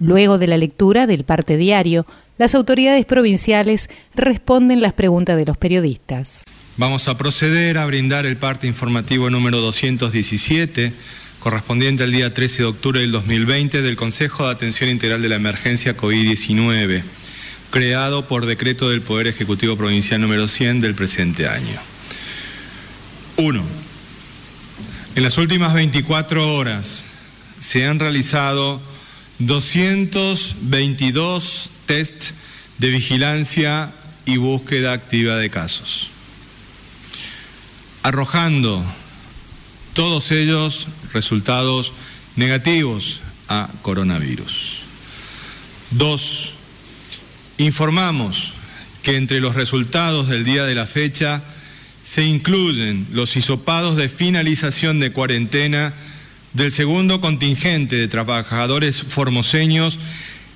Luego de la lectura del parte diario, las autoridades provinciales responden las preguntas de los periodistas. Vamos a proceder a brindar el parte informativo número 217, correspondiente al día 13 de octubre del 2020 del Consejo de Atención Integral de la Emergencia COVID-19, creado por decreto del Poder Ejecutivo Provincial número 100 del presente año. 1. En las últimas 24 horas se han realizado 222 test de vigilancia y búsqueda activa de casos, arrojando todos ellos resultados negativos a coronavirus. Dos, informamos que entre los resultados del día de la fecha se incluyen los hisopados de finalización de cuarentena del segundo contingente de trabajadores formoseños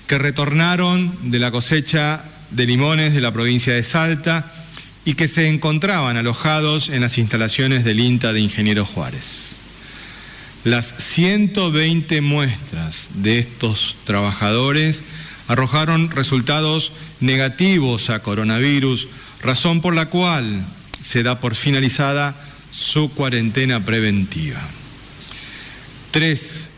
que retornaron de la cosecha de limones de la provincia de Salta y que se encontraban alojados en las instalaciones del INTA de Ingeniero Juárez. Las 120 muestras de estos trabajadores arrojaron resultados negativos a coronavirus, razón por la cual se da por finalizada su cuarentena preventiva. Tres,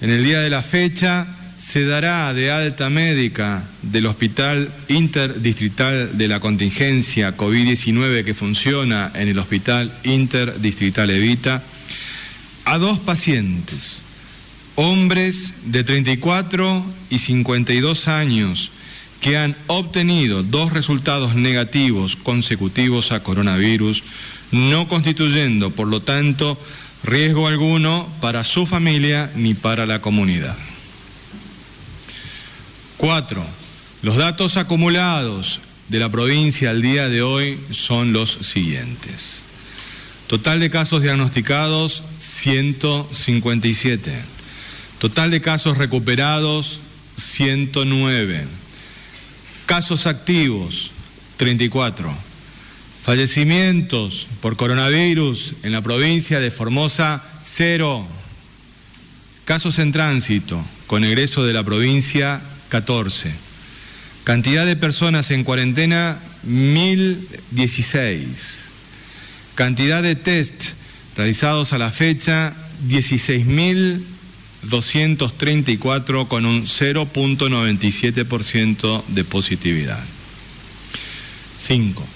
en el día de la fecha se dará de alta médica del Hospital Interdistrital de la Contingencia COVID-19 que funciona en el Hospital Interdistrital Evita a dos pacientes, hombres de 34 y 52 años, que han obtenido dos resultados negativos consecutivos a coronavirus, no constituyendo, por lo tanto, riesgo alguno para su familia ni para la comunidad. Cuatro, los datos acumulados de la provincia al día de hoy son los siguientes. Total de casos diagnosticados, 157. Total de casos recuperados, 109. Casos activos, 34. Fallecimientos por coronavirus en la provincia de Formosa, cero. Casos en tránsito con egreso de la provincia, 14. Cantidad de personas en cuarentena, 1016. Cantidad de test realizados a la fecha, 16.234 con un 0.97% de positividad. 5.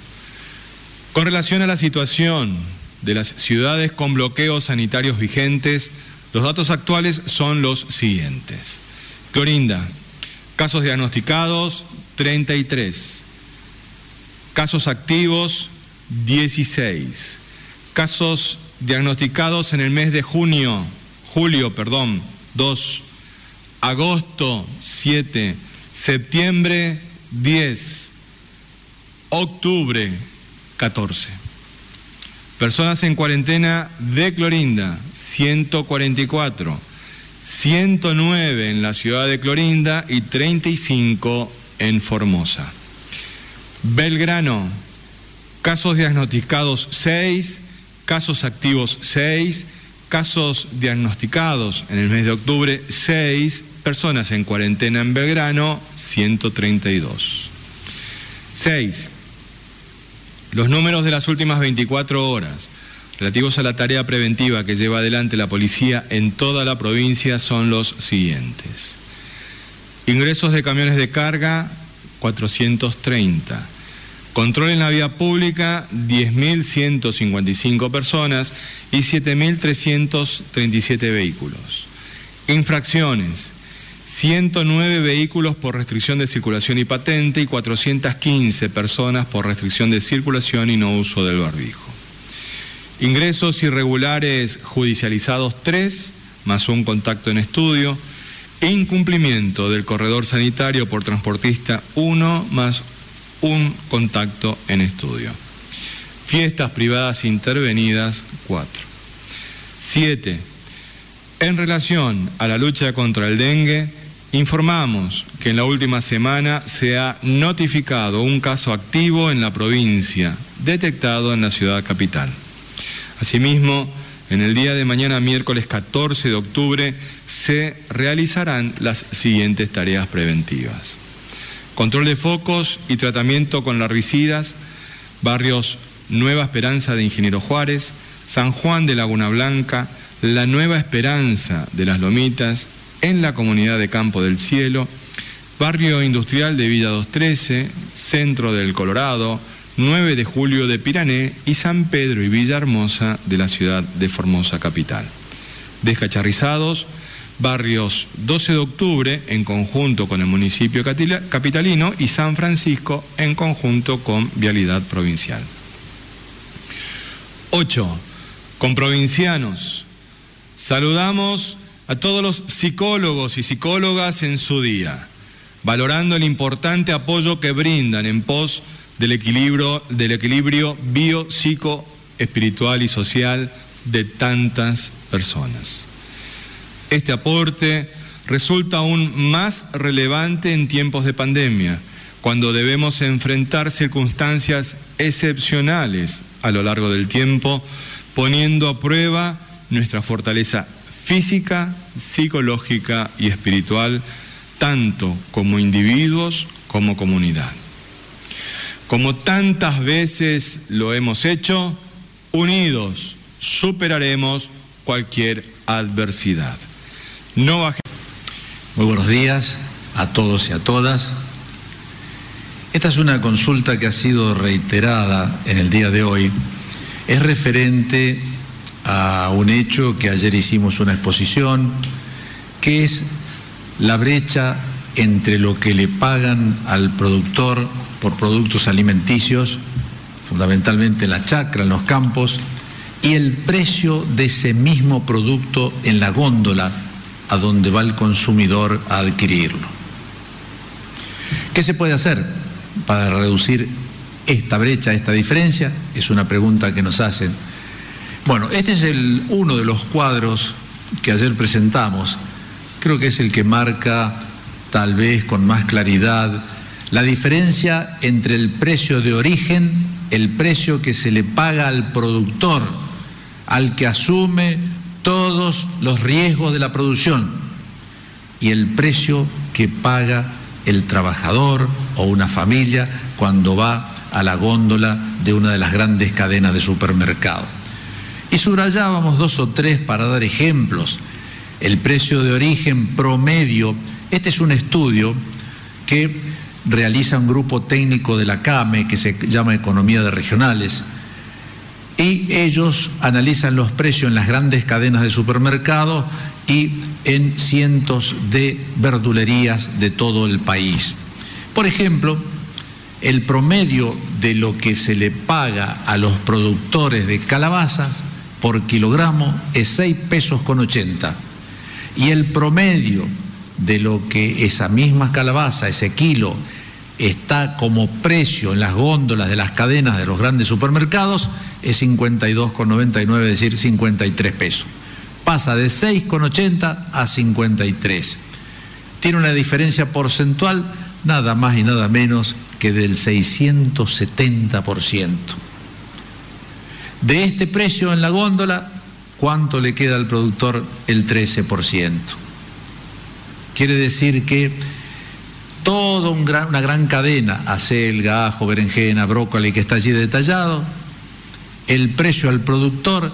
Con relación a la situación de las ciudades con bloqueos sanitarios vigentes, los datos actuales son los siguientes. Clorinda, casos diagnosticados 33, casos activos 16, casos diagnosticados en el mes de junio, julio, perdón, 2, agosto 7, septiembre 10, octubre 14. Personas en cuarentena de Clorinda, 144. 109 en la ciudad de Clorinda y 35 en Formosa. Belgrano, casos diagnosticados 6, casos activos 6, casos diagnosticados en el mes de octubre 6, personas en cuarentena en Belgrano 132. 6. Los números de las últimas 24 horas relativos a la tarea preventiva que lleva adelante la policía en toda la provincia son los siguientes. Ingresos de camiones de carga, 430. Control en la vía pública, 10.155 personas y 7.337 vehículos. Infracciones, 109 vehículos por restricción de circulación y patente y 415 personas por restricción de circulación y no uso del barbijo. Ingresos irregulares judicializados 3, más un contacto en estudio. Incumplimiento del corredor sanitario por transportista 1, más un contacto en estudio. fiestas privadas intervenidas, 4. 7. En relación a la lucha contra el dengue, informamos que en la última semana se ha notificado un caso activo en la provincia, detectado en la ciudad capital. Asimismo, en el día de mañana, miércoles 14 de octubre, se realizarán las siguientes tareas preventivas. Control de focos y tratamiento con larvicidas, barrios Nueva Esperanza de Ingeniero Juárez, San Juan de Laguna Blanca, La Nueva Esperanza de las Lomitas, en la comunidad de Campo del Cielo, barrio industrial de Villa 213, centro del Colorado, 9 de julio de Pirané y San Pedro y Villa Hermosa de la ciudad de Formosa capital. Descacharrizados, barrios 12 de octubre en conjunto con el municipio capitalino y San Francisco en conjunto con Vialidad Provincial. 8. Con provincianos. Saludamos a todos los psicólogos y psicólogas en su día, valorando el importante apoyo que brindan en pos del equilibrio, del equilibrio bio, psico, espiritual y social de tantas personas. Este aporte resulta aún más relevante en tiempos de pandemia, cuando debemos enfrentar circunstancias excepcionales a lo largo del tiempo, poniendo a prueba nuestra fortaleza física, psicológica y espiritual, tanto como individuos como comunidad. Como tantas veces lo hemos hecho, unidos superaremos cualquier adversidad. No Muy buenos días a todos y a todas. Esta es una consulta que ha sido reiterada en el día de hoy. Es referente a un hecho que ayer hicimos una exposición, que es la brecha entre lo que le pagan al productor por productos alimenticios, fundamentalmente la chacra, en los campos, y el precio de ese mismo producto en la góndola a donde va el consumidor a adquirirlo. ¿Qué se puede hacer para reducir esta brecha, esta diferencia? Es una pregunta que nos hacen bueno, este es uno de los cuadros que ayer presentamos. Creo que es el que marca tal vez con más claridad la diferencia entre el precio de origen, el precio que se le paga al productor, al que asume todos los riesgos de la producción, y el precio que paga el trabajador o una familia cuando va a la góndola de una de las grandes cadenas de supermercado. Y subrayábamos dos o tres para dar ejemplos. El precio de origen promedio, este es un estudio que realiza un grupo técnico de la CAME que se llama Economía de Regionales y ellos analizan los precios en las grandes cadenas de supermercados y en cientos de verdulerías de todo el país. Por ejemplo, el promedio de lo que se le paga a los productores de calabazas por kilogramo es 6 pesos con 80. Y el promedio de lo que esa misma calabaza, ese kilo, está como precio en las góndolas de las cadenas de los grandes supermercados es 52,99, es decir, 53 pesos. Pasa de 6,80 a 53. Tiene una diferencia porcentual nada más y nada menos que del 670%. De este precio en la góndola, ¿cuánto le queda al productor? El 13%. Quiere decir que toda una gran cadena, acelga, ajo, berenjena, brócoli que está allí detallado, el precio al productor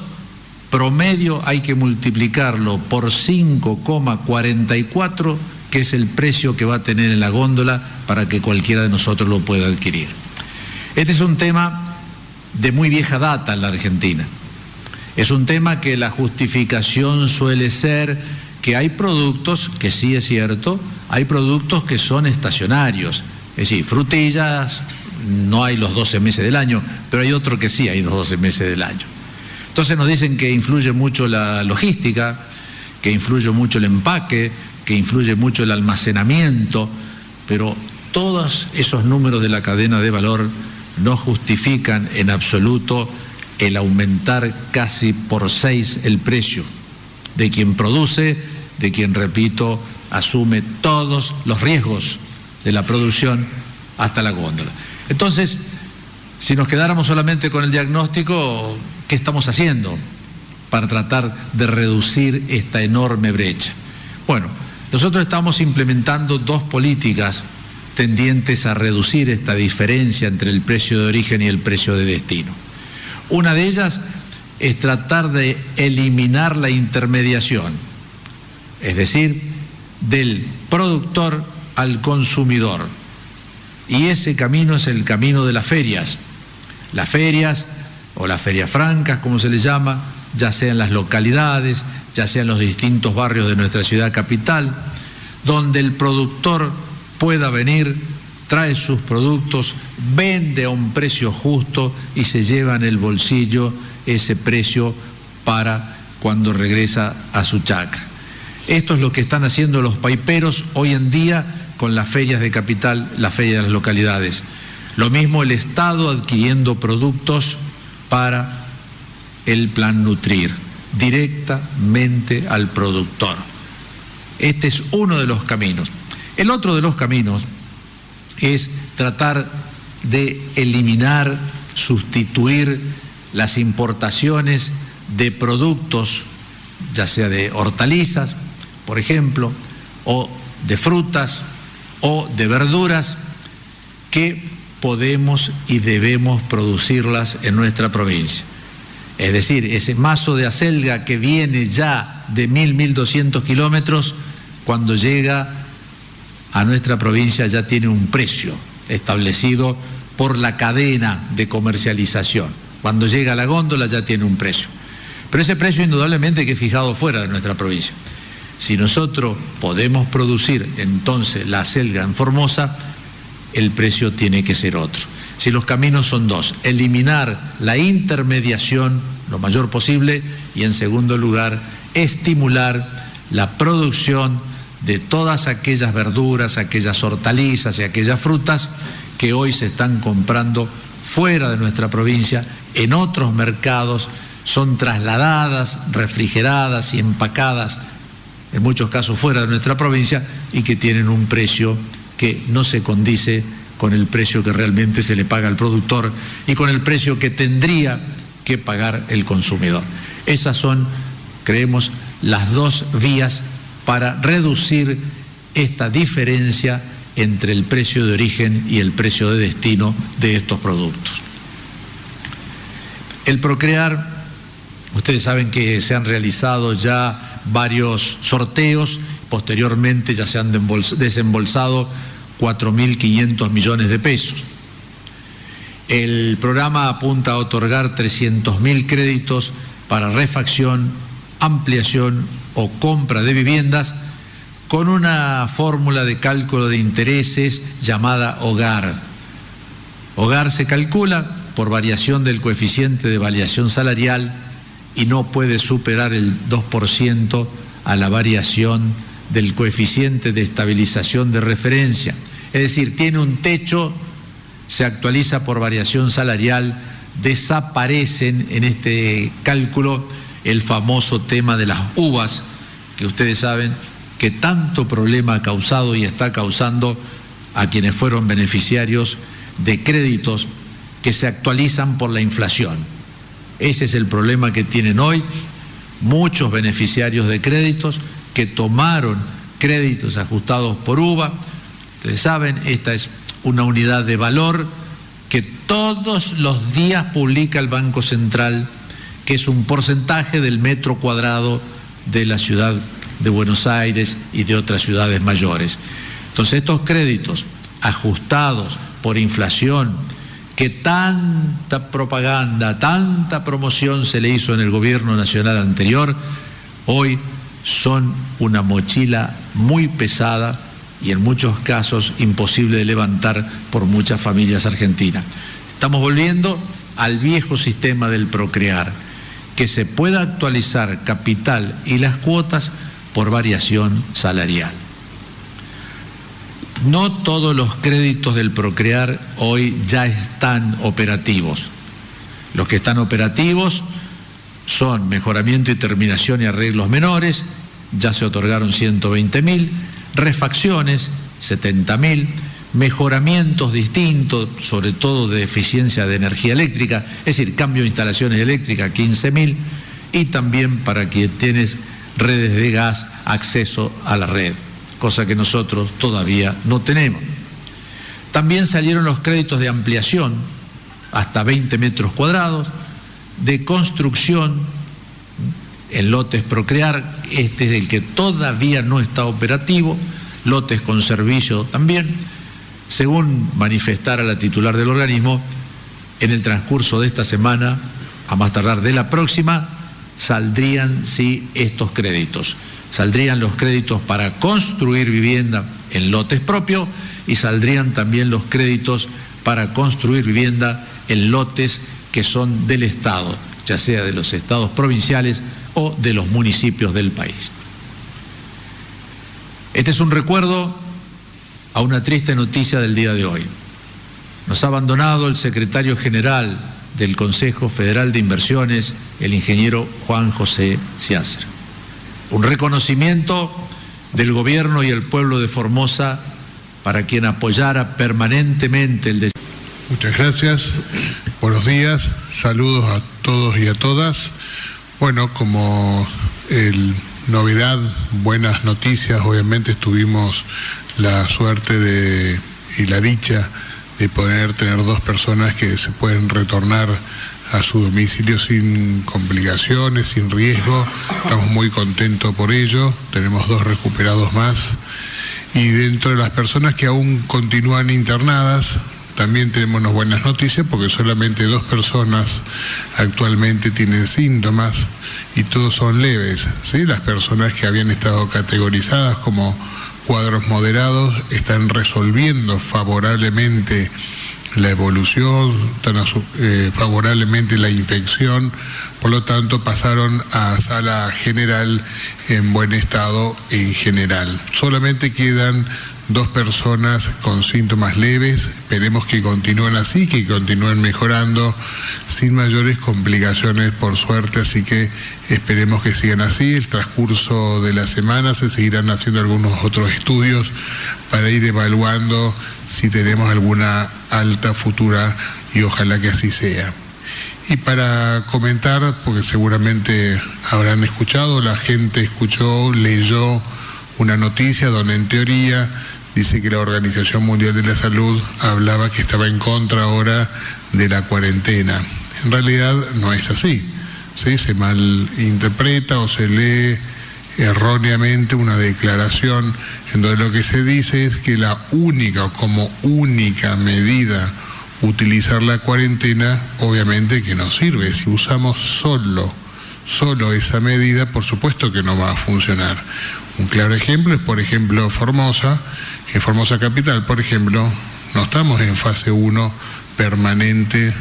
promedio hay que multiplicarlo por 5,44, que es el precio que va a tener en la góndola para que cualquiera de nosotros lo pueda adquirir. Este es un tema de muy vieja data en la Argentina. Es un tema que la justificación suele ser que hay productos, que sí es cierto, hay productos que son estacionarios. Es decir, frutillas no hay los 12 meses del año, pero hay otro que sí hay los 12 meses del año. Entonces nos dicen que influye mucho la logística, que influye mucho el empaque, que influye mucho el almacenamiento, pero todos esos números de la cadena de valor no justifican en absoluto el aumentar casi por seis el precio de quien produce, de quien, repito, asume todos los riesgos de la producción hasta la góndola. Entonces, si nos quedáramos solamente con el diagnóstico, ¿qué estamos haciendo para tratar de reducir esta enorme brecha? Bueno, nosotros estamos implementando dos políticas tendientes a reducir esta diferencia entre el precio de origen y el precio de destino. Una de ellas es tratar de eliminar la intermediación, es decir, del productor al consumidor. Y ese camino es el camino de las ferias. Las ferias o las ferias francas, como se les llama, ya sean las localidades, ya sean los distintos barrios de nuestra ciudad capital, donde el productor pueda venir, trae sus productos, vende a un precio justo y se lleva en el bolsillo ese precio para cuando regresa a su chacra. Esto es lo que están haciendo los paiperos hoy en día con las ferias de capital, las ferias de las localidades. Lo mismo el Estado adquiriendo productos para el plan Nutrir, directamente al productor. Este es uno de los caminos. El otro de los caminos es tratar de eliminar, sustituir las importaciones de productos, ya sea de hortalizas, por ejemplo, o de frutas o de verduras, que podemos y debemos producirlas en nuestra provincia. Es decir, ese mazo de acelga que viene ya de mil, mil doscientos kilómetros, cuando llega a nuestra provincia ya tiene un precio establecido por la cadena de comercialización. Cuando llega la góndola ya tiene un precio. Pero ese precio indudablemente que es fijado fuera de nuestra provincia. Si nosotros podemos producir entonces la selga en Formosa, el precio tiene que ser otro. Si los caminos son dos, eliminar la intermediación lo mayor posible y en segundo lugar, estimular la producción de todas aquellas verduras, aquellas hortalizas y aquellas frutas que hoy se están comprando fuera de nuestra provincia, en otros mercados, son trasladadas, refrigeradas y empacadas, en muchos casos fuera de nuestra provincia, y que tienen un precio que no se condice con el precio que realmente se le paga al productor y con el precio que tendría que pagar el consumidor. Esas son, creemos, las dos vías para reducir esta diferencia entre el precio de origen y el precio de destino de estos productos. El procrear, ustedes saben que se han realizado ya varios sorteos, posteriormente ya se han desembolsado 4.500 millones de pesos. El programa apunta a otorgar 300.000 créditos para refacción, ampliación o compra de viviendas con una fórmula de cálculo de intereses llamada hogar. Hogar se calcula por variación del coeficiente de variación salarial y no puede superar el 2% a la variación del coeficiente de estabilización de referencia. Es decir, tiene un techo, se actualiza por variación salarial, desaparecen en este cálculo el famoso tema de las uvas, que ustedes saben que tanto problema ha causado y está causando a quienes fueron beneficiarios de créditos que se actualizan por la inflación. Ese es el problema que tienen hoy muchos beneficiarios de créditos que tomaron créditos ajustados por uva. Ustedes saben, esta es una unidad de valor que todos los días publica el Banco Central que es un porcentaje del metro cuadrado de la ciudad de Buenos Aires y de otras ciudades mayores. Entonces estos créditos ajustados por inflación, que tanta propaganda, tanta promoción se le hizo en el gobierno nacional anterior, hoy son una mochila muy pesada y en muchos casos imposible de levantar por muchas familias argentinas. Estamos volviendo al viejo sistema del procrear que se pueda actualizar capital y las cuotas por variación salarial. no todos los créditos del Procrear hoy ya están operativos. Los que están operativos son mejoramiento y terminación y arreglos menores, ya se otorgaron 120 mil, refacciones 70 mil, mejoramientos distintos, sobre todo de eficiencia de energía eléctrica, es decir, cambio de instalaciones eléctricas 15 mil, y también para quien tienes redes de gas, acceso a la red, cosa que nosotros todavía no tenemos. También salieron los créditos de ampliación hasta 20 metros cuadrados, de construcción en lotes Procrear, este es el que todavía no está operativo, lotes con servicio también, según manifestara la titular del organismo, en el transcurso de esta semana, a más tardar de la próxima, saldrían sí estos créditos. Saldrían los créditos para construir vivienda en lotes propios y saldrían también los créditos para construir vivienda en lotes que son del Estado, ya sea de los estados provinciales o de los municipios del país. Este es un recuerdo a una triste noticia del día de hoy. Nos ha abandonado el secretario general del Consejo Federal de Inversiones, el ingeniero Juan José Ciácer. Un reconocimiento del gobierno y el pueblo de Formosa para quien apoyara permanentemente el Muchas gracias, buenos días, saludos a todos y a todas. Bueno, como el novedad, buenas noticias, obviamente tuvimos la suerte de, y la dicha de poder tener dos personas que se pueden retornar a su domicilio sin complicaciones, sin riesgo. Estamos muy contentos por ello. Tenemos dos recuperados más. Y dentro de las personas que aún continúan internadas, también tenemos buenas noticias porque solamente dos personas actualmente tienen síntomas y todos son leves. ¿sí? Las personas que habían estado categorizadas como cuadros moderados están resolviendo favorablemente la evolución, están eh, favorablemente la infección, por lo tanto pasaron a sala general en buen estado en general. Solamente quedan dos personas con síntomas leves, esperemos que continúen así, que continúen mejorando sin mayores complicaciones por suerte, así que esperemos que sigan así. El transcurso de la semana se seguirán haciendo algunos otros estudios para ir evaluando si tenemos alguna alta futura y ojalá que así sea. Y para comentar, porque seguramente habrán escuchado, la gente escuchó, leyó una noticia donde en teoría dice que la Organización Mundial de la Salud hablaba que estaba en contra ahora de la cuarentena. En realidad no es así. ¿sí? Se malinterpreta o se lee erróneamente una declaración en donde lo que se dice es que la única o como única medida utilizar la cuarentena, obviamente que no sirve. Si usamos solo, solo esa medida, por supuesto que no va a funcionar. Un claro ejemplo es, por ejemplo, Formosa, en Formosa Capital, por ejemplo, no estamos en fase 1 permanente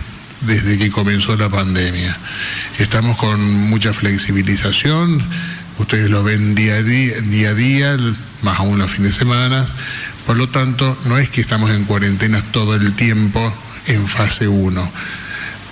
desde que comenzó la pandemia. Estamos con mucha flexibilización, ustedes lo ven día a día, más aún los fines de semana, por lo tanto no es que estamos en cuarentena todo el tiempo en fase 1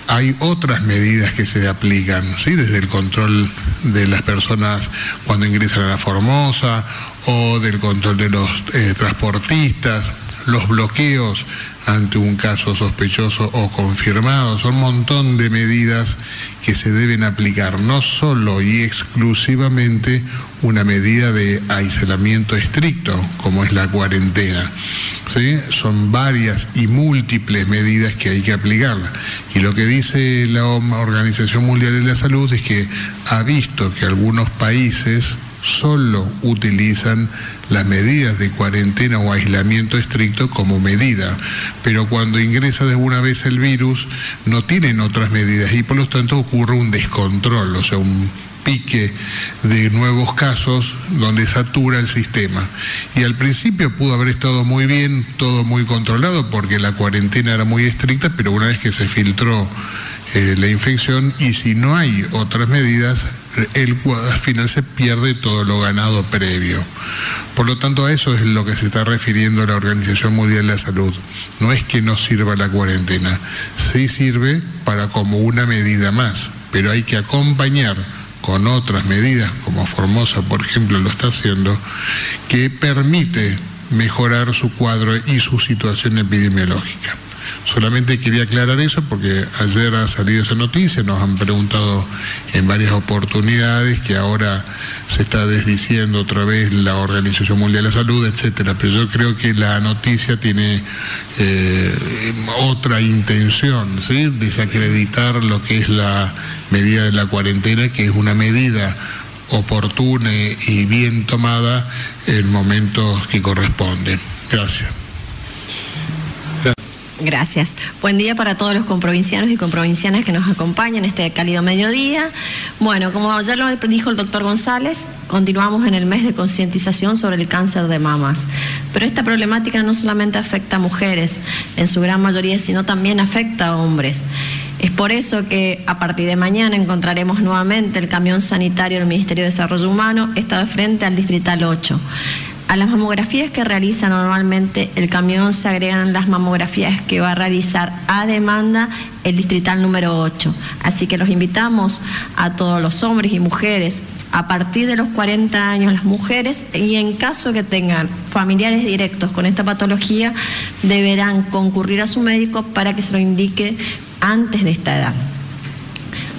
hay otras medidas que se aplican, ¿sí? desde el control de las personas cuando ingresan a la Formosa o del control de los eh, transportistas, los bloqueos ante un caso sospechoso o confirmado. Son un montón de medidas que se deben aplicar, no solo y exclusivamente una medida de aislamiento estricto, como es la cuarentena. ¿sí? Son varias y múltiples medidas que hay que aplicar. Y lo que dice la Organización Mundial de la Salud es que ha visto que algunos países solo utilizan las medidas de cuarentena o aislamiento estricto como medida, pero cuando ingresa de una vez el virus no tienen otras medidas y por lo tanto ocurre un descontrol, o sea, un pique de nuevos casos donde satura el sistema. Y al principio pudo haber estado muy bien, todo muy controlado porque la cuarentena era muy estricta, pero una vez que se filtró eh, la infección y si no hay otras medidas, el al final se pierde todo lo ganado previo. Por lo tanto, a eso es lo que se está refiriendo la Organización Mundial de la Salud. No es que no sirva la cuarentena, sí sirve para como una medida más, pero hay que acompañar con otras medidas, como Formosa, por ejemplo, lo está haciendo, que permite mejorar su cuadro y su situación epidemiológica. Solamente quería aclarar eso porque ayer ha salido esa noticia, nos han preguntado en varias oportunidades que ahora se está desdiciendo otra vez la Organización Mundial de la Salud, etcétera. Pero yo creo que la noticia tiene eh, otra intención, ¿sí? desacreditar lo que es la medida de la cuarentena, que es una medida oportuna y bien tomada en momentos que corresponden. Gracias. Gracias. Buen día para todos los comprovincianos y comprovincianas que nos acompañan este cálido mediodía. Bueno, como ya lo dijo el doctor González, continuamos en el mes de concientización sobre el cáncer de mamas. Pero esta problemática no solamente afecta a mujeres, en su gran mayoría, sino también afecta a hombres. Es por eso que a partir de mañana encontraremos nuevamente el camión sanitario del Ministerio de Desarrollo Humano, está de frente al Distrital 8. A las mamografías que realiza normalmente el camión se agregan las mamografías que va a realizar a demanda el distrital número 8. Así que los invitamos a todos los hombres y mujeres a partir de los 40 años las mujeres y en caso que tengan familiares directos con esta patología deberán concurrir a su médico para que se lo indique antes de esta edad.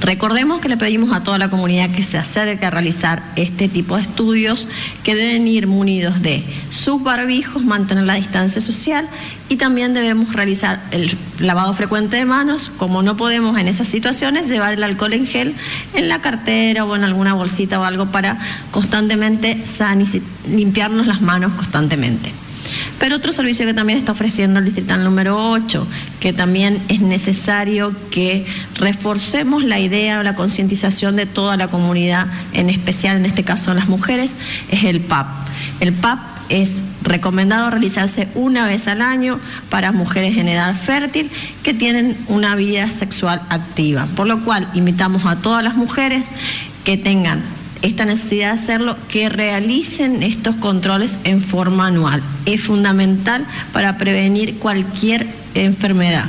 Recordemos que le pedimos a toda la comunidad que se acerque a realizar este tipo de estudios, que deben ir munidos de sus barbijos, mantener la distancia social y también debemos realizar el lavado frecuente de manos. Como no podemos en esas situaciones, llevar el alcohol en gel en la cartera o en alguna bolsita o algo para constantemente limpiarnos las manos constantemente. Pero otro servicio que también está ofreciendo el distrital número 8, que también es necesario que reforcemos la idea o la concientización de toda la comunidad, en especial en este caso las mujeres, es el PAP. El PAP es recomendado realizarse una vez al año para mujeres en edad fértil que tienen una vida sexual activa. Por lo cual invitamos a todas las mujeres que tengan esta necesidad de hacerlo, que realicen estos controles en forma anual. Es fundamental para prevenir cualquier enfermedad.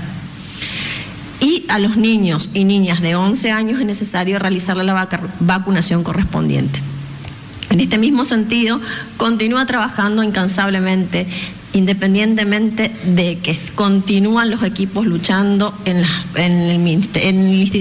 Y a los niños y niñas de 11 años es necesario realizar la vacunación correspondiente. En este mismo sentido, continúa trabajando incansablemente independientemente de que continúan los equipos luchando en, el,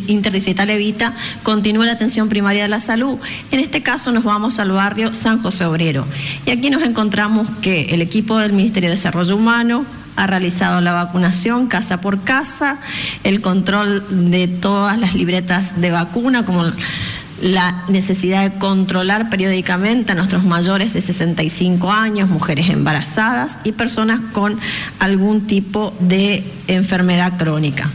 Interdistrital Evita, continúa la atención primaria de la salud. En este caso nos vamos al barrio San José Obrero. Y aquí nos encontramos que el equipo del Ministerio de Desarrollo Humano, ha realizado la vacunación casa por casa, el control de todas las libretas de vacuna, como la necesidad de controlar periódicamente a nuestros mayores de 65 años, mujeres embarazadas y personas con algún tipo de enfermedad crónica.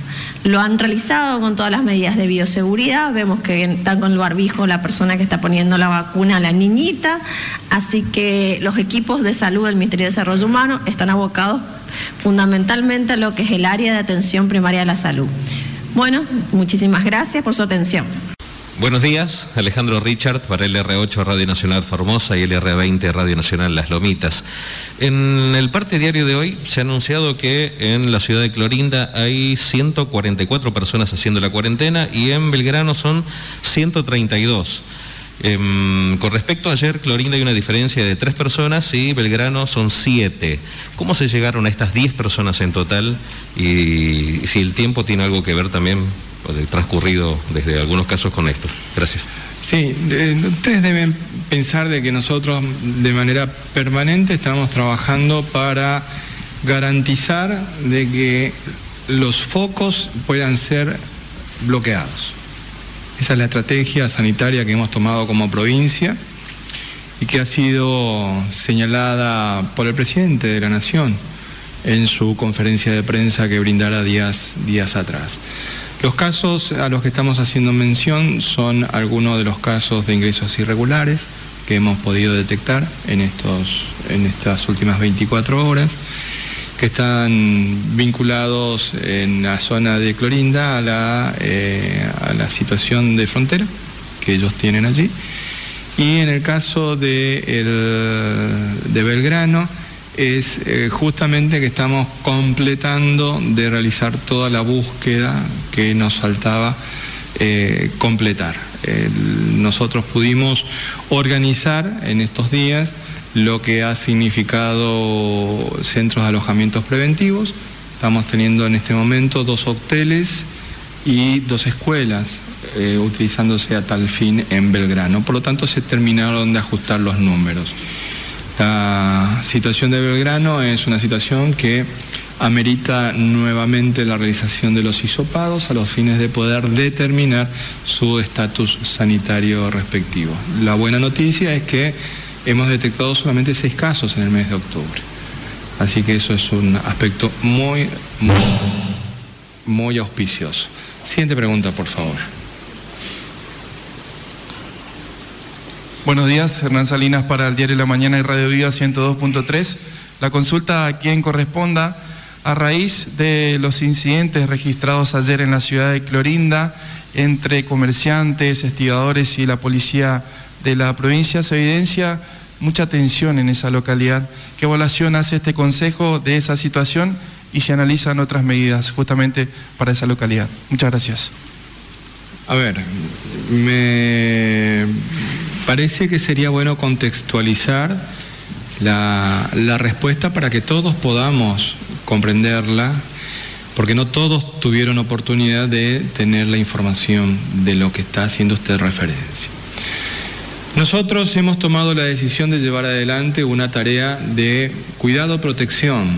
Lo han realizado con todas las medidas de bioseguridad. Vemos que están con el barbijo la persona que está poniendo la vacuna a la niñita. Así que los equipos de salud del Ministerio de Desarrollo Humano están abocados fundamentalmente a lo que es el área de atención primaria de la salud. Bueno, muchísimas gracias por su atención. Buenos días, Alejandro Richard para el R8 Radio Nacional Formosa y el R20 Radio Nacional Las Lomitas. En el parte diario de hoy se ha anunciado que en la ciudad de Clorinda hay 144 personas haciendo la cuarentena y en Belgrano son 132. Em, con respecto a ayer, Clorinda hay una diferencia de tres personas y Belgrano son siete. ¿Cómo se llegaron a estas 10 personas en total? Y si el tiempo tiene algo que ver también transcurrido desde algunos casos con esto. Gracias. Sí, ustedes deben pensar de que nosotros de manera permanente estamos trabajando para garantizar de que los focos puedan ser bloqueados. Esa es la estrategia sanitaria que hemos tomado como provincia y que ha sido señalada por el presidente de la Nación en su conferencia de prensa que brindara días, días atrás. Los casos a los que estamos haciendo mención son algunos de los casos de ingresos irregulares que hemos podido detectar en, estos, en estas últimas 24 horas, que están vinculados en la zona de Clorinda a la, eh, a la situación de frontera que ellos tienen allí. Y en el caso de Belgrano, es eh, justamente que estamos completando de realizar toda la búsqueda que nos faltaba eh, completar. nosotros pudimos organizar en estos días lo que ha significado centros de alojamientos preventivos. Estamos teniendo en este momento dos hoteles y dos escuelas eh, utilizándose a tal fin en Belgrano. Por lo tanto, se terminaron de ajustar los números. La situación de Belgrano es una situación que amerita nuevamente la realización de los hisopados a los fines de poder determinar su estatus sanitario respectivo. La buena noticia es que hemos detectado solamente seis casos en el mes de octubre. Así que eso es un aspecto muy, muy, muy auspicioso. Siguiente pregunta, por favor. Buenos días, Hernán Salinas para el Diario de la Mañana y Radio Viva 102.3. La consulta a quien corresponda a raíz de los incidentes registrados ayer en la ciudad de Clorinda entre comerciantes, estibadores y la policía de la provincia, se evidencia mucha tensión en esa localidad. ¿Qué evaluación hace este Consejo de esa situación y se analizan otras medidas justamente para esa localidad? Muchas gracias. A ver, me parece que sería bueno contextualizar la, respuesta para que todos podamos comprenderla, porque no todos tuvieron oportunidad de tener la información de lo que está haciendo usted referencia. Nosotros hemos tomado la decisión de llevar adelante una tarea de cuidado, protección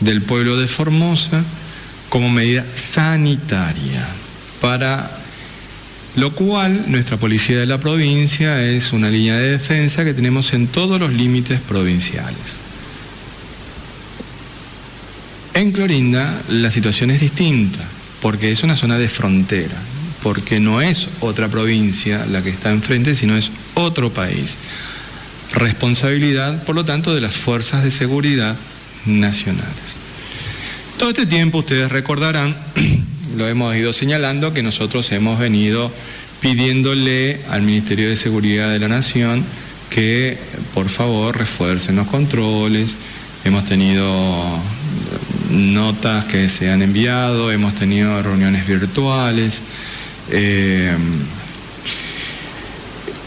del pueblo de Formosa como medida sanitaria para lo cual nuestra policía de la provincia es una línea de defensa que tenemos en todos los límites provinciales. En Clorinda la situación es distinta, porque es una zona de frontera, porque no es otra provincia la que está enfrente, sino es otro país. Responsabilidad, por lo tanto, de las fuerzas de seguridad nacionales. Todo este tiempo ustedes recordarán lo hemos ido señalando que nosotros hemos venido pidiéndole al Ministerio de Seguridad de la Nación que por favor refuercen los controles. Hemos tenido notas que se han enviado, hemos tenido reuniones virtuales. Eh,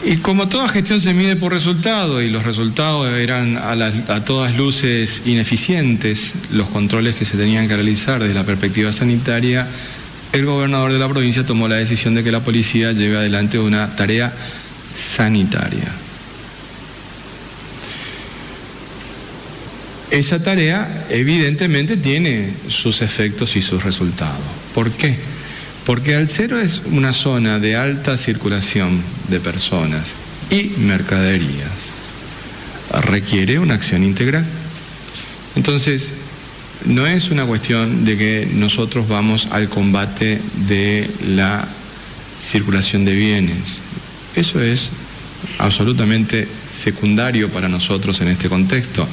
y como toda gestión se mide por resultados y los resultados eran a, todas luces ineficientes, los controles que se tenían que realizar desde la perspectiva sanitaria, el gobernador de la provincia tomó la decisión de que la policía lleve adelante una tarea sanitaria. Esa tarea evidentemente tiene sus efectos y sus resultados. ¿Por qué? Porque al cero es una zona de alta circulación de personas y mercaderías. Requiere una acción integral. Entonces, no es una cuestión de que nosotros vamos al combate de la circulación de bienes. Eso es absolutamente secundario para nosotros en este contexto.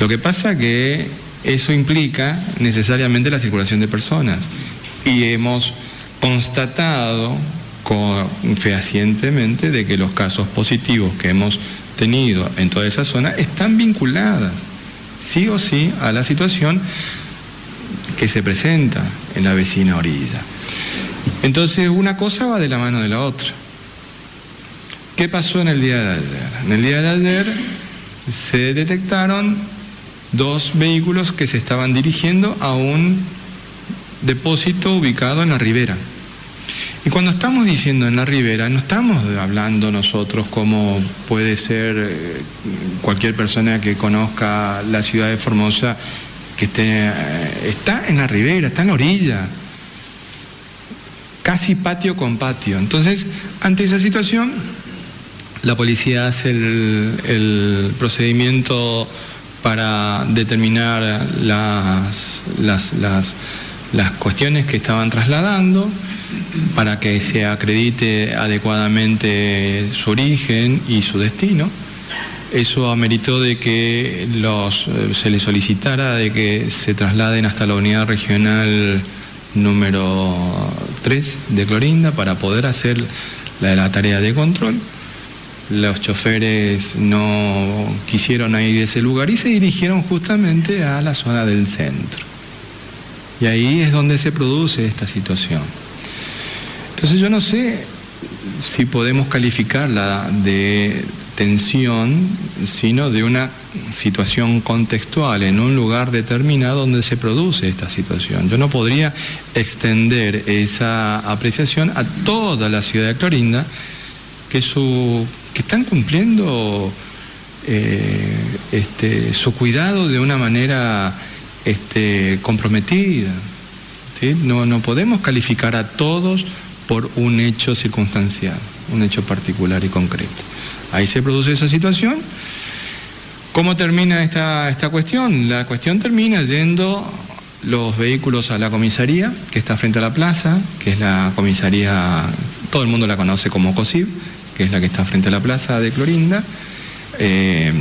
Lo que pasa que eso implica necesariamente la circulación de personas y hemos constatado fehacientemente de que los casos positivos que hemos tenido en toda esa zona están vinculadas sí o sí a la situación que se presenta en la vecina orilla. Entonces una cosa va de la mano de la otra. ¿Qué pasó en el día de ayer? En el día de ayer se detectaron dos vehículos que se estaban dirigiendo a un depósito ubicado en la ribera. Y cuando estamos diciendo en la ribera, no estamos hablando nosotros como puede ser eh, cualquier persona que conozca la ciudad de Formosa, que eh, está en la ribera, está en la orilla, casi patio con patio. Entonces, ante esa situación, la policía hace el, procedimiento para determinar las, las, las cuestiones que estaban trasladando para que se acredite adecuadamente su origen y su destino. Eso ameritó de que los, eh, se les solicitara de que se trasladen hasta la unidad regional número 3 de Clorinda para poder hacer la de la tarea de control. Los choferes no quisieron ir a ese lugar y se dirigieron justamente a la zona del centro. Y ahí es donde se produce esta situación. Entonces yo no sé si podemos calificarla de tensión, sino de una situación contextual en un lugar determinado donde se produce esta situación. Yo no podría extender esa apreciación a toda la ciudad de Clorinda, que, su, que están cumpliendo eh, este, su cuidado de una manera este, comprometida. No, no podemos calificar a todos por un hecho circunstancial, un hecho particular y concreto. Ahí se produce esa situación. ¿Cómo termina esta, esta cuestión? La cuestión termina yendo los vehículos a la comisaría, que está frente a la plaza, que es la comisaría, todo el mundo la conoce como COSIB, que es la que está frente a la plaza de Clorinda. Eh,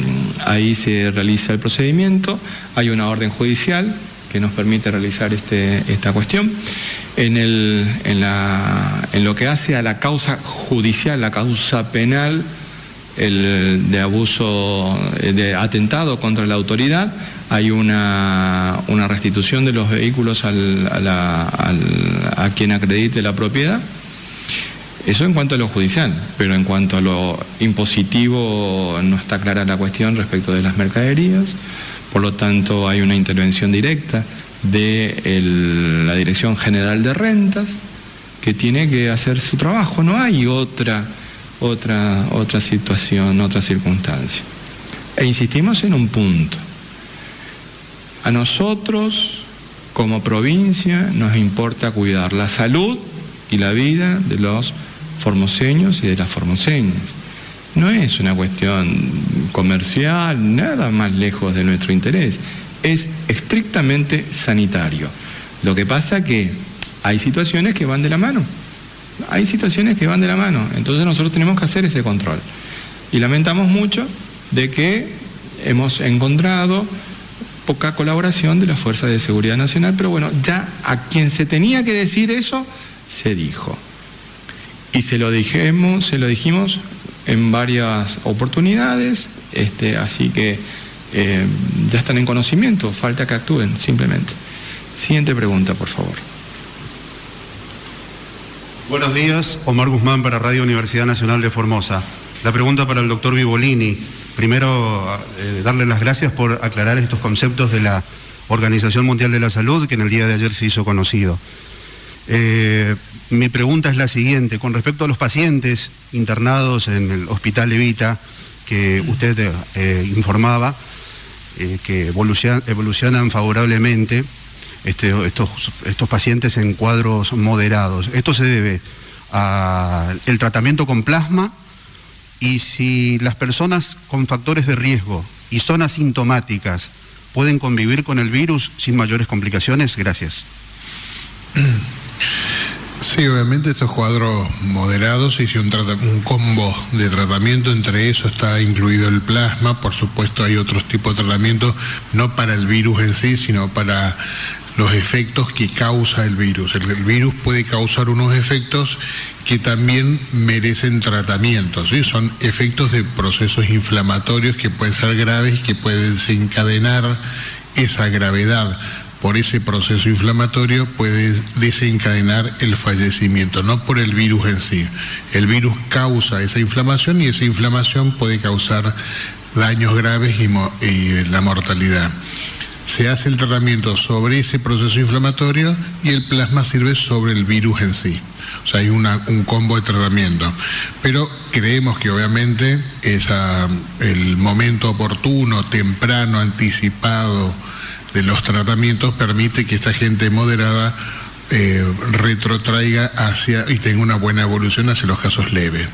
ahí se realiza el procedimiento, hay una orden judicial que nos permite realizar este, esta cuestión. En, el, en, la, en lo que hace a la causa judicial, la causa penal, el, de abuso, de atentado contra la autoridad, hay una, una restitución de los vehículos al, a, a quien acredite la propiedad. Eso en cuanto a lo judicial, pero en cuanto a lo impositivo no está clara la cuestión respecto de las mercaderías, por lo tanto hay una intervención directa de la Dirección General de Rentas que tiene que hacer su trabajo, no hay otra otra, otra situación, otra circunstancia. E insistimos en un punto. A nosotros, como provincia, nos importa cuidar la salud y la vida de los formoseños y de las formoseñas. No es una cuestión comercial, nada más lejos de nuestro interés. Es estrictamente sanitario. Lo que pasa que hay situaciones que van de la mano hay situaciones que van de la mano, entonces nosotros tenemos que hacer ese control. Y lamentamos mucho de que hemos encontrado poca colaboración de las fuerzas de seguridad nacional, pero bueno, ya a quien se tenía que decir eso, se dijo. Y se lo dijimos, se lo dijimos en varias oportunidades, este, así que eh, ya están en conocimiento, falta que actúen, simplemente. Siguiente pregunta, por favor. Buenos días, Omar Guzmán para Radio Universidad Nacional de Formosa. La pregunta para el doctor Vivolini. Primero, eh, darle las gracias por aclarar estos conceptos de la Organización Mundial de la Salud que en el día de ayer se hizo conocido. Eh, mi pregunta es la siguiente, con respecto a los pacientes internados en el Hospital Evita, que usted eh, informaba, que evolucionan favorablemente, este, estos, estos pacientes en cuadros moderados. Esto se debe al tratamiento con plasma y si las personas con factores de riesgo y son asintomáticas pueden convivir con el virus sin mayores complicaciones. Gracias. Sí, obviamente estos cuadros moderados hice un, un, combo de tratamiento, entre eso está incluido el plasma, por supuesto hay otros tipos de tratamiento, no para el virus en sí, sino para los efectos que causa el virus. El, virus puede causar unos efectos que también merecen tratamiento, son efectos de procesos inflamatorios que pueden ser graves y que pueden desencadenar esa gravedad. Por ese proceso inflamatorio puede desencadenar el fallecimiento, no por el virus en sí. El virus causa esa inflamación y esa inflamación puede causar daños graves y la mortalidad se hace el tratamiento sobre ese proceso inflamatorio y el plasma sirve sobre el virus en sí. O sea, hay un combo de tratamiento. Pero creemos que obviamente el momento oportuno, temprano, anticipado de los tratamientos permite que esta gente moderada eh, retrotraiga hacia y tenga una buena evolución hacia los casos leves.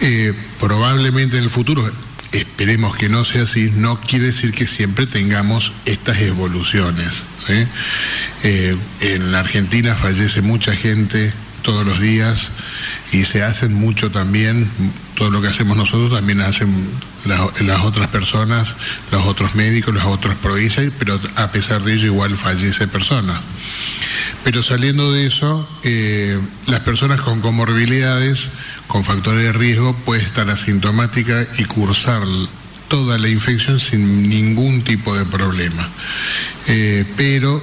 Eh, probablemente en el futuro esperemos que no sea así, no quiere decir que siempre tengamos estas evoluciones. Eh, en la Argentina fallece mucha gente todos los días y se hacen mucho también, todo lo que hacemos nosotros también hacen las otras personas, los otros médicos, las otras provincias, pero a pesar de ello igual fallece personas. Pero saliendo de eso, eh, las personas con comorbilidades con factores de riesgo puede estar asintomática y cursar toda la infección sin ningún tipo de problema. Eh, pero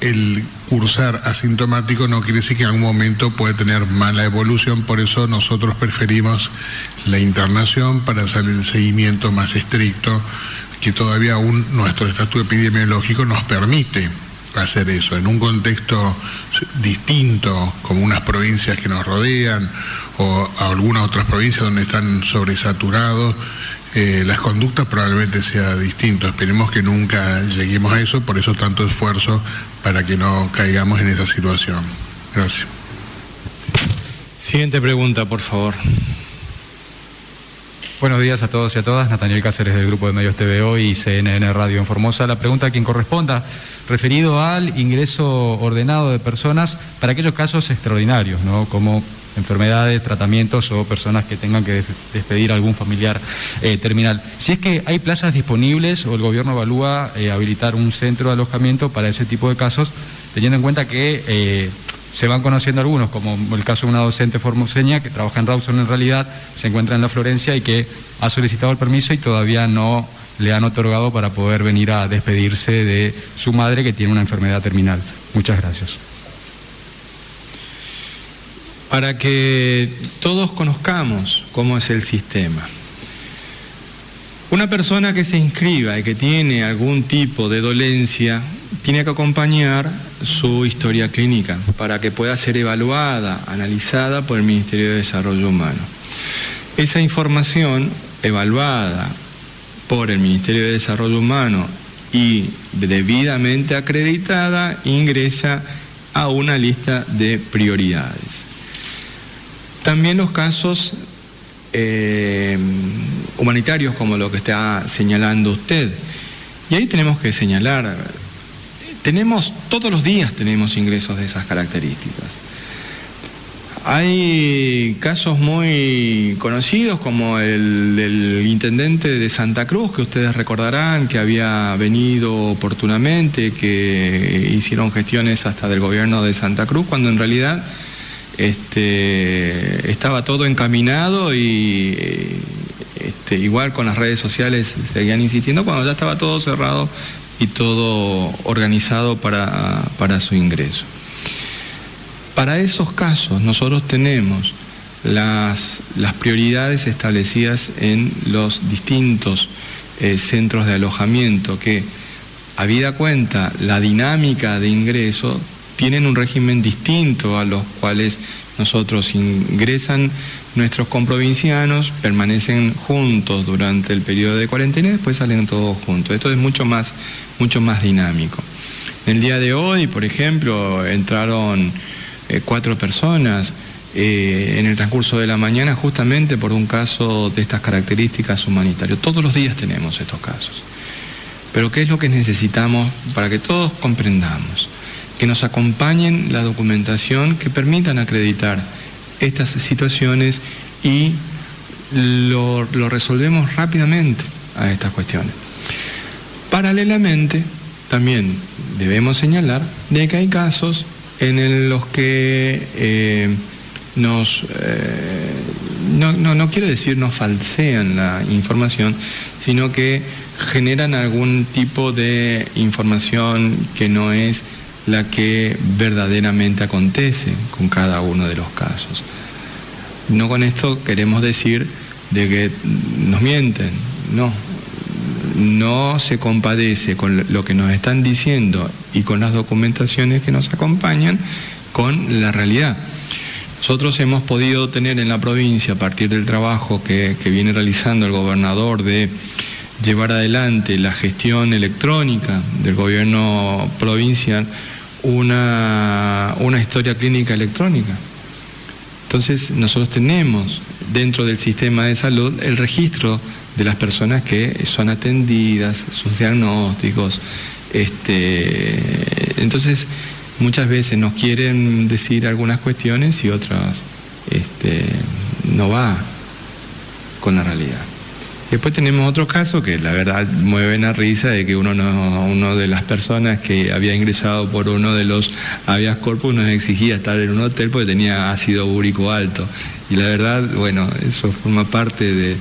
el cursar asintomático no quiere decir que en algún momento puede tener mala evolución, por eso nosotros preferimos la internación para hacer el seguimiento más estricto que todavía aún nuestro estatus epidemiológico nos permite hacer eso, en un contexto distinto, como unas provincias que nos rodean o algunas otras provincias donde están sobresaturados, eh, las conductas probablemente sea distinto. Esperemos que nunca lleguemos a eso, por eso tanto esfuerzo para que no caigamos en esa situación. Gracias. Siguiente pregunta, por favor. Buenos días a todos y a todas. Nathaniel Cáceres del Grupo de Medios TVO y CNN Radio en Formosa. La pregunta a quien corresponda, referido al ingreso ordenado de personas para aquellos casos extraordinarios, ¿no? como enfermedades, tratamientos o personas que tengan que despedir a algún familiar eh, terminal. Si es que hay plazas disponibles o el gobierno evalúa eh, habilitar un centro de alojamiento para ese tipo de casos, teniendo en cuenta que eh, se van conociendo algunos, como el caso de una docente formoseña que trabaja en Rawson en realidad, se encuentra en la Florencia y que ha solicitado el permiso y todavía no le han otorgado para poder venir a despedirse de su madre que tiene una enfermedad terminal. Muchas gracias. Para que todos conozcamos cómo es el sistema. Una persona que se inscriba y que tiene algún tipo de dolencia tiene que acompañar su historia clínica para que pueda ser evaluada, analizada por el Ministerio de Desarrollo Humano. Esa información evaluada por el Ministerio de Desarrollo Humano y debidamente acreditada ingresa a una lista de prioridades. También los casos eh, humanitarios como lo que está señalando usted. Y ahí tenemos que señalar, tenemos, todos los días tenemos ingresos de esas características. Hay casos muy conocidos como el del intendente de Santa Cruz, que ustedes recordarán que había venido oportunamente, que hicieron gestiones hasta del gobierno de Santa Cruz, cuando en realidad este, estaba todo encaminado y este, igual con las redes sociales seguían insistiendo cuando ya estaba todo cerrado y todo organizado para, su ingreso. Para esos casos nosotros tenemos las, las prioridades establecidas en los distintos eh, centros de alojamiento que, habida cuenta la dinámica de ingreso, tienen un régimen distinto a los cuales nosotros ingresan nuestros comprovincianos, permanecen juntos durante el periodo de cuarentena y después salen todos juntos. Esto es mucho más, mucho más dinámico. El día de hoy, por ejemplo, entraron eh, cuatro personas eh, en el transcurso de la mañana justamente por un caso de estas características humanitarias. Todos los días tenemos estos casos. Pero ¿qué es lo que necesitamos para que todos comprendamos? Que nos acompañen la documentación que permitan acreditar estas situaciones y lo, lo resolvemos rápidamente a estas cuestiones. Paralelamente, también debemos señalar de que hay casos en los que eh, nos, eh, no, no, no, quiero decir nos falsean la información, sino que generan algún tipo de información que no es la que verdaderamente acontece con cada uno de los casos. No con esto queremos decir de que nos mienten, no, no se compadece con lo que nos están diciendo y con las documentaciones que nos acompañan con la realidad. Nosotros hemos podido tener en la provincia, a partir del trabajo que, viene realizando el gobernador de llevar adelante la gestión electrónica del gobierno provincial, una, una historia clínica electrónica. Entonces nosotros tenemos dentro del sistema de salud el registro de las personas que son atendidas, sus diagnósticos. Este, entonces, muchas veces nos quieren decir algunas cuestiones y otras este, no va con la realidad. Después tenemos otros casos que la verdad mueven a risa de que uno, no, uno de las personas que había ingresado por uno de los habeas corpus nos exigía estar en un hotel porque tenía ácido úrico alto. Y la verdad, bueno, eso forma parte de,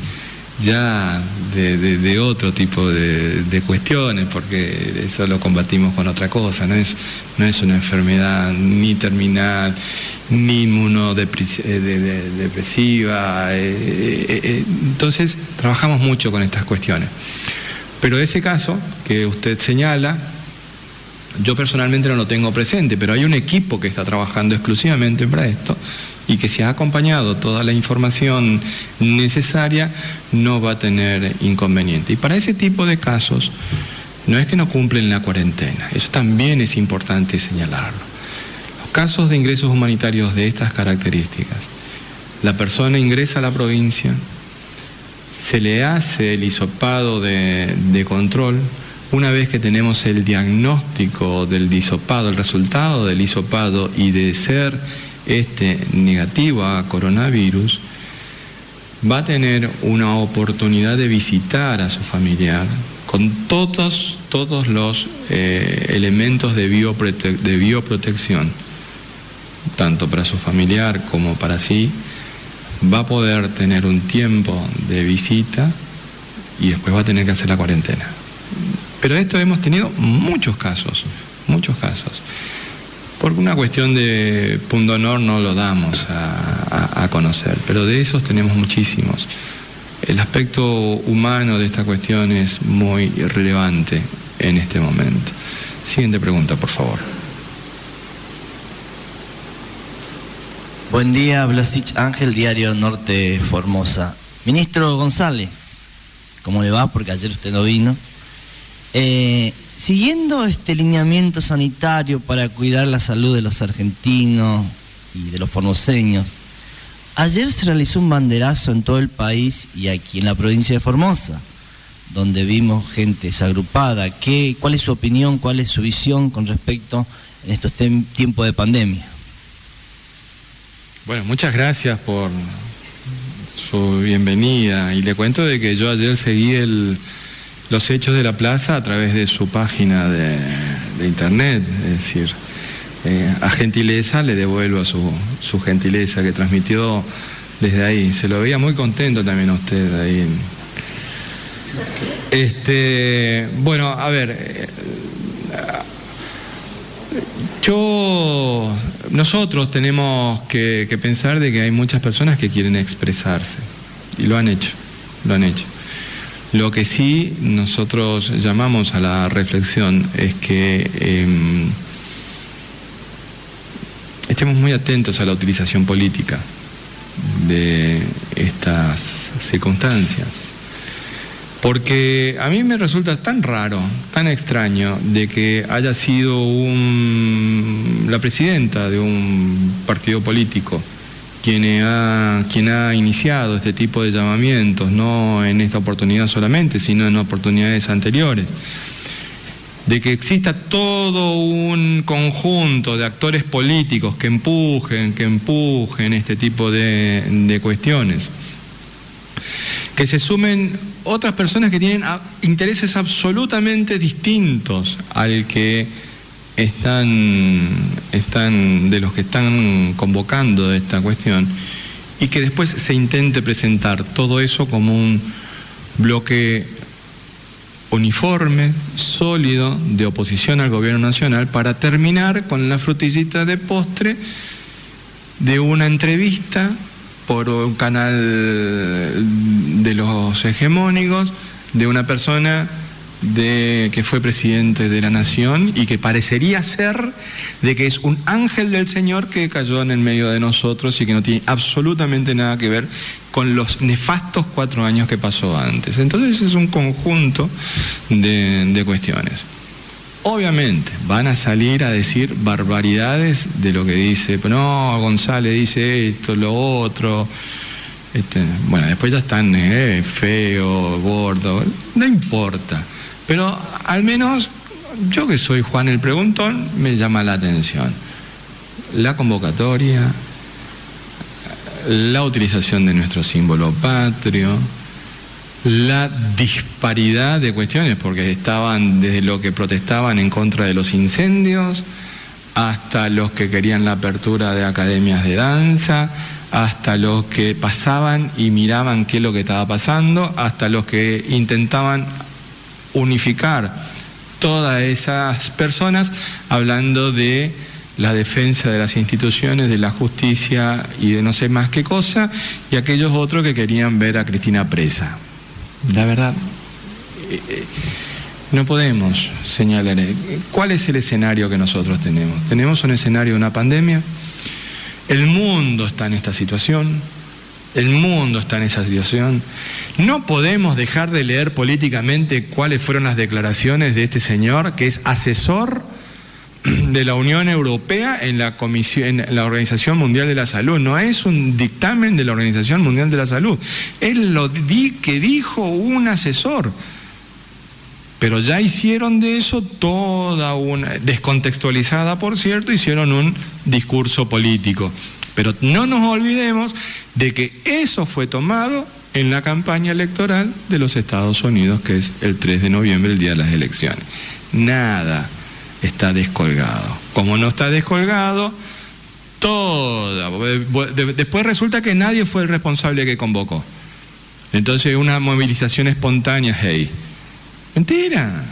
ya de, otro tipo de, cuestiones, porque eso lo combatimos con otra cosa, no es, no es una enfermedad ni terminal, ni inmunodepresiva. Eh, eh, eh, entonces, trabajamos mucho con estas cuestiones. Pero ese caso que usted señala, yo personalmente no lo tengo presente, pero hay un equipo que está trabajando exclusivamente para esto y que si ha acompañado toda la información necesaria, no va a tener inconveniente. Y para ese tipo de casos, no es que no cumplen la cuarentena, eso también es importante señalarlo. Los casos de ingresos humanitarios de estas características, la persona ingresa a la provincia, se le hace el hisopado de, de control, una vez que tenemos el diagnóstico del disopado, el resultado del hisopado y de ser este negativo a coronavirus, va a tener una oportunidad de visitar a su familiar con todos, todos los eh, elementos de, de bioprotección, tanto para su familiar como para sí, va a poder tener un tiempo de visita y después va a tener que hacer la cuarentena. Pero esto hemos tenido muchos casos, muchos casos. Por una cuestión de punto honor no lo damos a, conocer, pero de esos tenemos muchísimos. El aspecto humano de esta cuestión es muy relevante en este momento. Siguiente pregunta, por favor. Buen día, Blasich Ángel, Diario Norte Formosa. Ministro González, ¿cómo le va? Porque ayer usted no vino. Eh, siguiendo este lineamiento sanitario para cuidar la salud de los argentinos y de los formoseños, ayer se realizó un banderazo en todo el país y aquí en la provincia de Formosa, donde vimos gente desagrupada. ¿Qué, ¿Cuál es su opinión, cuál es su visión con respecto en estos tiempos de pandemia? Bueno, muchas gracias por su bienvenida y le cuento de que yo ayer seguí el los hechos de la plaza a través de su página de, internet, es decir, eh, a gentileza le devuelvo su, su gentileza que transmitió desde ahí. Se lo veía muy contento también a usted ahí. Este, bueno, a ver, eh, yo, nosotros tenemos que, que pensar de que hay muchas personas que quieren expresarse y lo han hecho, lo han hecho. Lo que sí nosotros llamamos a la reflexión es que em, estemos muy atentos a la utilización política de estas circunstancias. Porque a mí me resulta tan raro, tan extraño, de que haya sido la presidenta de un partido político quien ha, quien ha iniciado este tipo de llamamientos, no en esta oportunidad solamente, sino en oportunidades anteriores de que exista todo un conjunto de actores políticos que empujen, que empujen este tipo de, de cuestiones. Que se sumen otras personas que tienen intereses absolutamente distintos al que están, están de los que están convocando esta cuestión y que después se intente presentar todo eso como un bloque uniforme, sólido, de oposición al gobierno nacional para terminar con la frutillita de postre de una entrevista por un canal de los hegemónicos de una persona de que fue presidente de la nación y que parecería ser de que es un ángel del Señor que cayó en el medio de nosotros y que no tiene absolutamente nada que ver con los nefastos cuatro años que pasó antes. Entonces es un conjunto de, cuestiones. Obviamente van a salir a decir barbaridades de lo que dice, no, González dice esto, lo otro. Este, bueno, después ya están eh, feo, gordo, no importa. Pero al menos yo que soy Juan el Preguntón, me llama la atención. La convocatoria, la utilización de nuestro símbolo patrio, la disparidad de cuestiones, porque estaban desde lo que protestaban en contra de los incendios, hasta los que querían la apertura de academias de danza, hasta los que pasaban y miraban qué es lo que estaba pasando, hasta los que intentaban unificar todas esas personas hablando de la defensa de las instituciones, de la justicia y de no sé más qué cosa, y aquellos otros que querían ver a Cristina presa. La verdad, eh, eh, no podemos señalar. eh, ¿Cuál es el escenario que nosotros tenemos? Tenemos un escenario de una pandemia, el mundo está en esta situación, el mundo está en esa situación. No podemos dejar de leer políticamente cuáles fueron las declaraciones de este señor, que es asesor de la Unión Europea en la, Organización Mundial de la Salud. No es un dictamen de la Organización Mundial de la Salud. Es lo di, que dijo un asesor. Pero ya hicieron de eso toda una, descontextualizada por cierto, hicieron un discurso político. Pero no nos olvidemos de que eso fue tomado en la campaña electoral de los Estados Unidos, que es el 3 de noviembre, el día de las elecciones. Nada está descolgado. Como no está descolgado, toda. Después resulta que nadie fue el responsable que convocó. Entonces una movilización espontánea, hey. Mentira.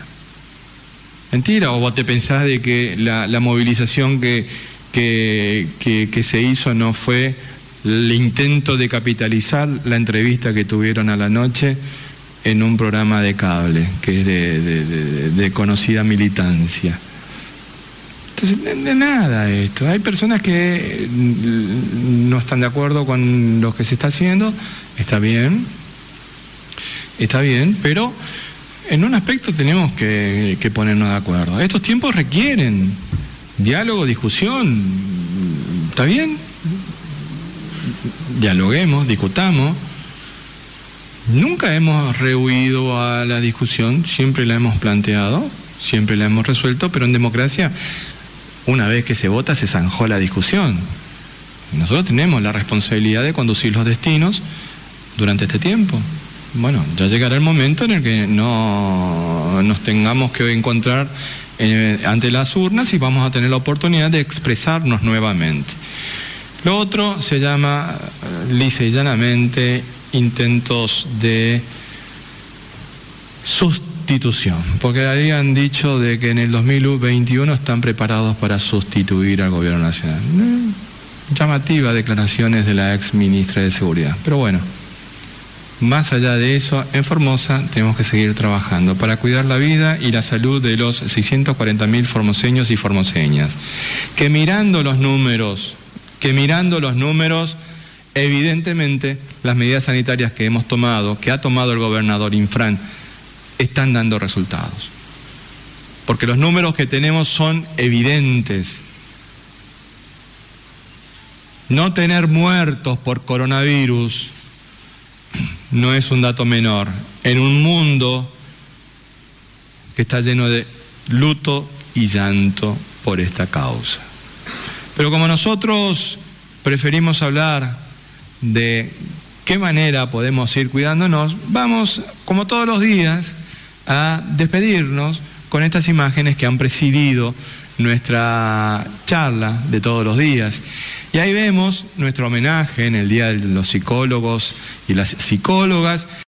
Mentira. O vos te pensás de que la, la movilización que, que, que, se hizo no fue el intento de capitalizar la entrevista que tuvieron a la noche en un programa de cable, que es de, conocida militancia. Entonces, de, nada esto. Hay personas que no están de acuerdo con lo que se está haciendo, está bien, está bien, pero en un aspecto tenemos que ponernos de acuerdo. Estos tiempos requieren diálogo, discusión, ¿está bien? Dialoguemos, discutamos. Nunca hemos rehuido a la discusión, siempre la hemos planteado, siempre la hemos resuelto, pero en democracia, una vez que se vota, se zanjó la discusión. Nosotros tenemos la responsabilidad de conducir los destinos durante este tiempo. Bueno, ya llegará el momento en el que no nos tengamos que encontrar eh, ante las urnas y vamos a tener la oportunidad de expresarnos nuevamente. Lo otro se llama, lisa y llanamente, intentos de sustitución, porque habían dicho de que en el 2021 están preparados para sustituir al gobierno nacional. Llamativa declaraciones de la ex ministra de Seguridad. Pero bueno, más allá de eso, en Formosa tenemos que seguir trabajando para cuidar la vida y la salud de los 640.000 formoseños y formoseñas, que mirando los números, que mirando los números, evidentemente las medidas sanitarias que hemos tomado, que ha tomado el gobernador Infran, están dando resultados. Porque los números que tenemos son evidentes. No tener muertos por coronavirus no es un dato menor. En un mundo que está lleno de luto y llanto por esta causa. Pero como nosotros preferimos hablar de qué manera podemos ir cuidándonos, vamos, como todos los días, a despedirnos con estas imágenes que han presidido nuestra charla de todos los días. Y ahí vemos nuestro homenaje en el Día de los Psicólogos y las Psicólogas.